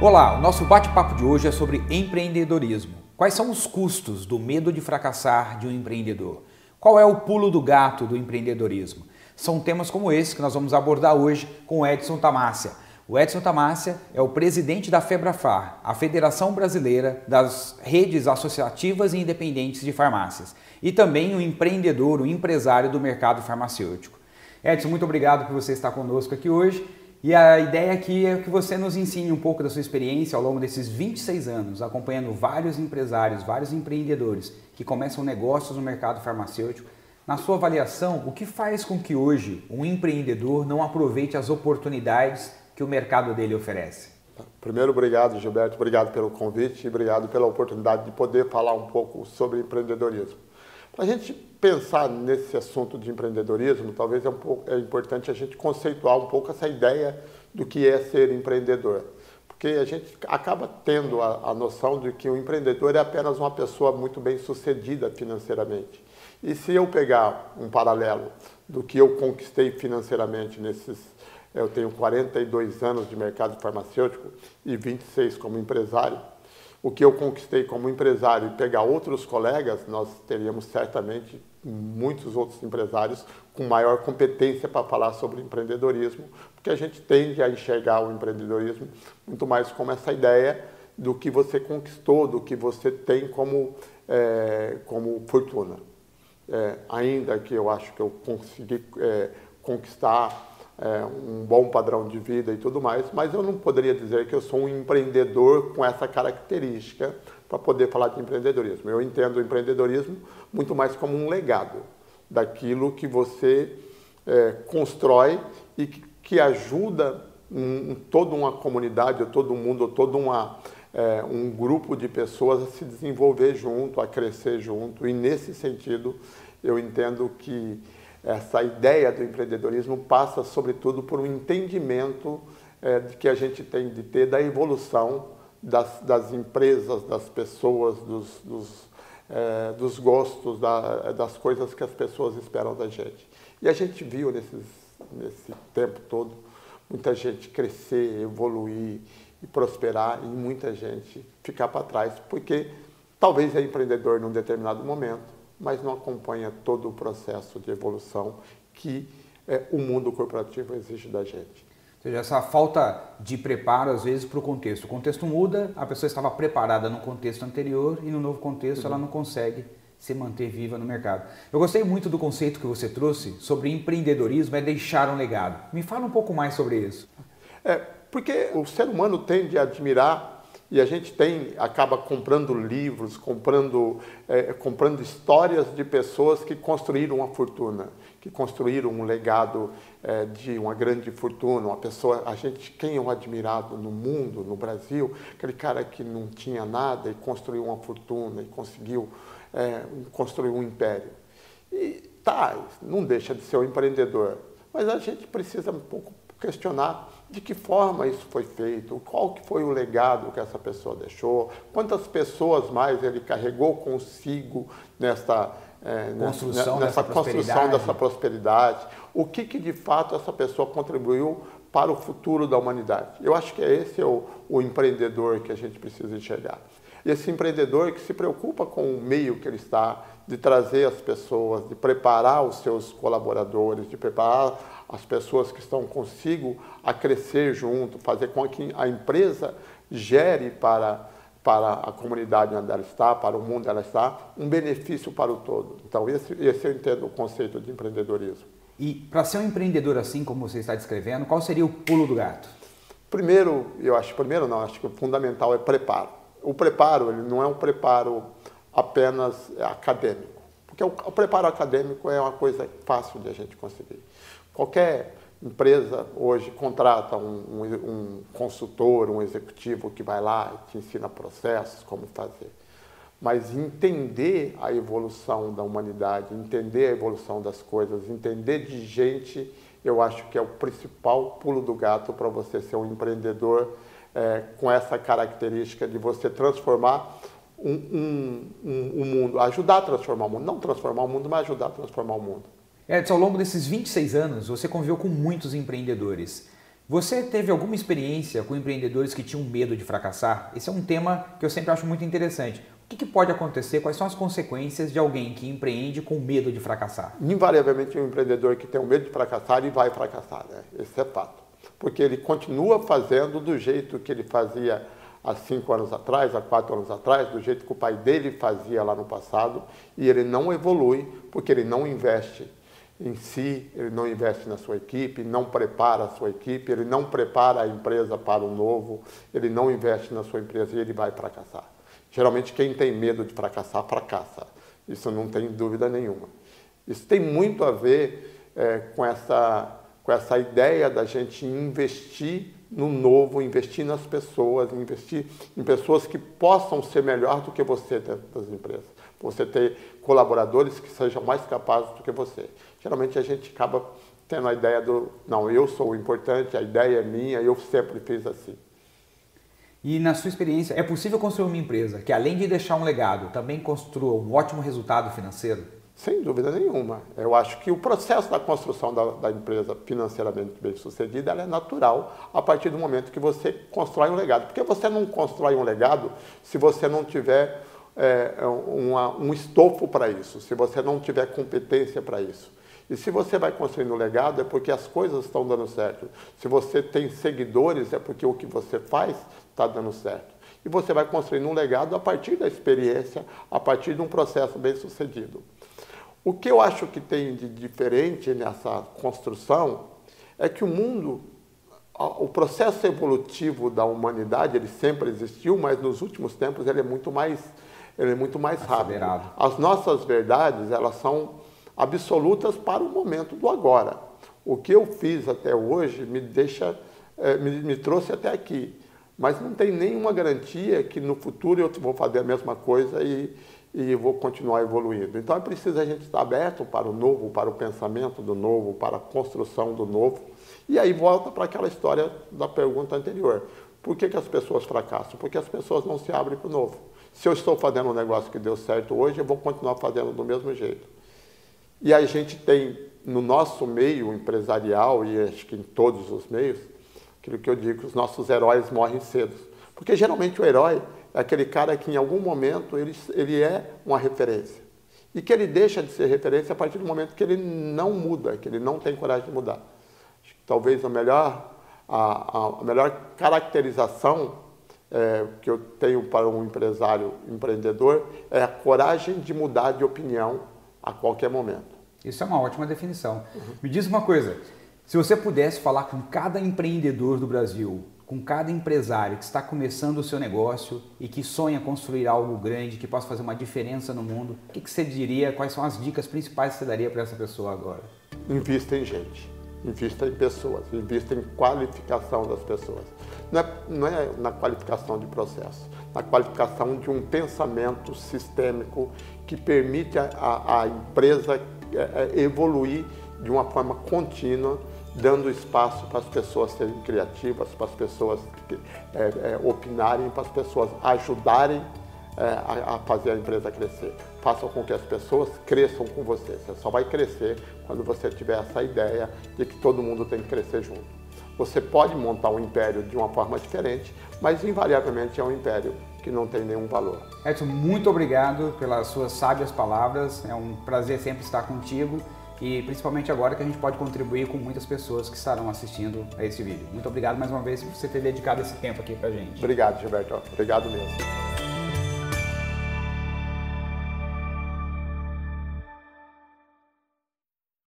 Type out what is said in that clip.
Olá, o nosso bate-papo de hoje é sobre empreendedorismo. Quais são os custos do medo de fracassar de um empreendedor? Qual é o pulo do gato do empreendedorismo? São temas como esse que nós vamos abordar hoje com o Edson Tamácia. O Edson Tamácia é o presidente da FEBRAFAR, a Federação Brasileira das Redes Associativas e Independentes de Farmácias, e também o empreendedor, o empresário do mercado farmacêutico. Edson, muito obrigado por você estar conosco aqui hoje e a ideia aqui é que você nos ensine um pouco da sua experiência ao longo desses 26 anos, acompanhando vários empresários, vários empreendedores que começam negócios no mercado farmacêutico. Na sua avaliação, o que faz com que hoje um empreendedor não aproveite as oportunidades que o mercado dele oferece? Primeiro, obrigado, Gilberto, obrigado pelo convite e obrigado pela oportunidade de poder falar um pouco sobre empreendedorismo. Para a gente pensar nesse assunto de empreendedorismo, talvez é, um pouco, é importante a gente conceituar um pouco essa ideia do que é ser empreendedor. Porque a gente acaba tendo a, a noção de que o empreendedor é apenas uma pessoa muito bem sucedida financeiramente. E se eu pegar um paralelo do que eu conquistei financeiramente nesses eu tenho 42 anos de mercado farmacêutico e 26 como empresário o que eu conquistei como empresário e pegar outros colegas, nós teríamos certamente muitos outros empresários com maior competência para falar sobre empreendedorismo, porque a gente tende a enxergar o empreendedorismo muito mais como essa ideia do que você conquistou, do que você tem como, é, como fortuna. É, ainda que eu acho que eu consegui é, conquistar é, um bom padrão de vida e tudo mais, mas eu não poderia dizer que eu sou um empreendedor com essa característica para poder falar de empreendedorismo. Eu entendo o empreendedorismo muito mais como um legado daquilo que você é, constrói e que, ajuda um, toda uma comunidade, ou todo mundo, ou todo uma, é, um grupo de pessoas a se desenvolver junto, a crescer junto. E nesse sentido, eu entendo que essa ideia do empreendedorismo passa, sobretudo, por um entendimento é, que a gente tem de ter da evolução das, das empresas, das pessoas, dos, dos, é, dos gostos, da, das coisas que as pessoas esperam da gente. E a gente viu nesses, nesse tempo todo muita gente crescer, evoluir e prosperar e muita gente ficar para trás, porque talvez é empreendedor num determinado momento, mas não acompanha todo o processo de evolução que é, o mundo corporativo exige da gente. Ou seja, essa falta de preparo, às vezes, para o contexto. O contexto muda, a pessoa estava preparada no contexto anterior e no novo contexto uhum. ela não consegue se manter viva no mercado. Eu gostei muito do conceito que você trouxe sobre empreendedorismo, é deixar um legado. Me fala um pouco mais sobre isso. É, porque o ser humano tende a admirar e a gente tem, acaba comprando livros, comprando, é, comprando histórias de pessoas que construíram uma fortuna, que construíram um legado é, de uma grande fortuna. Uma pessoa, a gente, quem é um admirado no mundo, no Brasil, aquele cara que não tinha nada e construiu uma fortuna e conseguiu é, construir um império. E tá, não deixa de ser um empreendedor, mas a gente precisa um pouco questionar de que forma isso foi feito, qual que foi o legado que essa pessoa deixou, quantas pessoas mais ele carregou consigo nessa, é, construção, nessa, dessa, construção prosperidade. dessa prosperidade, o que, que de fato essa pessoa contribuiu para o futuro da humanidade. Eu acho que é esse o, o empreendedor que a gente precisa enxergar. Esse empreendedor que se preocupa com o meio que ele está, de trazer as pessoas, de preparar os seus colaboradores, de preparar as pessoas que estão consigo a crescer junto, fazer com que a empresa gere para, para a comunidade onde ela está, para o mundo onde ela está, um benefício para o todo. Então, esse, esse eu entendo o conceito de empreendedorismo. E para ser um empreendedor assim como você está descrevendo, qual seria o pulo do gato? Primeiro, eu acho, primeiro não, acho que o fundamental é preparo. O preparo, ele não é um preparo apenas acadêmico, porque o, o preparo acadêmico é uma coisa fácil de a gente conseguir. Qualquer empresa hoje contrata um, um, um, consultor, um executivo que vai lá e te ensina processos, como fazer. Mas entender a evolução da humanidade, entender a evolução das coisas, entender de gente, eu acho que é o principal pulo do gato para você ser um empreendedor é, com essa característica de você transformar um, um, um, mundo, ajudar a transformar o mundo, não transformar o mundo, mas ajudar a transformar o mundo. Edson, ao longo desses 26 anos, você conviveu com muitos empreendedores. Você teve alguma experiência com empreendedores que tinham medo de fracassar? Esse é um tema que eu sempre acho muito interessante. O que, que, pode acontecer? Quais são as consequências de alguém que empreende com medo de fracassar? Invariavelmente, um empreendedor que tem o medo de fracassar, ele vai fracassar, né? Esse é fato. Porque ele continua fazendo do jeito que ele fazia há cinco anos atrás, há quatro anos atrás, do jeito que o pai dele fazia lá no passado, e ele não evolui porque ele não investe em si, ele não investe na sua equipe, não prepara a sua equipe, ele não prepara a empresa para o novo, ele não investe na sua empresa e ele vai fracassar. Geralmente quem tem medo de fracassar, fracassa. Isso não tem dúvida nenhuma. Isso tem muito a ver é, com, essa, com essa ideia da gente investir no novo, investir nas pessoas, investir em pessoas que possam ser melhor do que você dentro das empresas. Você ter colaboradores que sejam mais capazes do que você. Geralmente a gente acaba tendo a ideia do, não, eu sou o importante, a ideia é minha, eu sempre fiz assim. E na sua experiência, é possível construir uma empresa que, além de deixar um legado, também construa um ótimo resultado financeiro? Sem dúvida nenhuma. Eu acho que o processo da construção da, da empresa financeiramente bem sucedida é natural a partir do momento que você constrói um legado. Porque você não constrói um legado se você não tiver é, uma, um estofo para isso, se você não tiver competência para isso. E se você vai construindo um legado, é porque as coisas estão dando certo. Se você tem seguidores, é porque o que você faz está dando certo. E você vai construindo um legado a partir da experiência, a partir de um processo bem sucedido. O que eu acho que tem de diferente nessa construção é que o mundo, o processo evolutivo da humanidade, ele sempre existiu, mas nos últimos tempos ele é muito mais, ele é muito mais rápido. As nossas verdades, elas são absolutas para o momento do agora. O que eu fiz até hoje me deixa, é, me, me trouxe até aqui, mas não tem nenhuma garantia que no futuro eu vou fazer a mesma coisa e, e vou continuar evoluindo. Então é preciso a gente estar aberto para o novo, para o pensamento do novo, para a construção do novo. E aí volta para aquela história da pergunta anterior. Por que, que as pessoas fracassam? Porque as pessoas não se abrem para o novo. Se eu estou fazendo um negócio que deu certo hoje, eu vou continuar fazendo do mesmo jeito. E a gente tem no nosso meio empresarial, e acho que em todos os meios, aquilo que eu digo, os nossos heróis morrem cedo. Porque geralmente o herói é aquele cara que em algum momento ele, ele é uma referência. E que ele deixa de ser referência a partir do momento que ele não muda, que ele não tem coragem de mudar. Talvez a melhor, a, a melhor caracterização é, que eu tenho para um empresário empreendedor é a coragem de mudar de opinião a qualquer momento. Isso é uma ótima definição. Uhum. Me diz uma coisa: se você pudesse falar com cada empreendedor do Brasil, com cada empresário que está começando o seu negócio e que sonha construir algo grande, que possa fazer uma diferença no mundo, o que, você diria? Quais são as dicas principais que você daria para essa pessoa agora? Invista em gente, invista em pessoas, invista em qualificação das pessoas. Não é, não é na qualificação de processo, na qualificação de um pensamento sistêmico que permite a, empresa é, é, evoluir de uma forma contínua dando espaço para as pessoas serem criativas, para as pessoas é, é, opinarem, para as pessoas ajudarem a, a, fazer a empresa crescer. Façam com que as pessoas cresçam com você. Você só vai crescer quando você tiver essa ideia de que todo mundo tem que crescer junto. Você pode montar um império de uma forma diferente, mas invariavelmente é um império que não tem nenhum valor. Edson, muito obrigado pelas suas sábias palavras. É um prazer sempre estar contigo e principalmente agora que a gente pode contribuir com muitas pessoas que estarão assistindo a esse vídeo. Muito obrigado mais uma vez por você ter dedicado esse tempo aqui pra gente. Obrigado, Gilberto. Obrigado mesmo.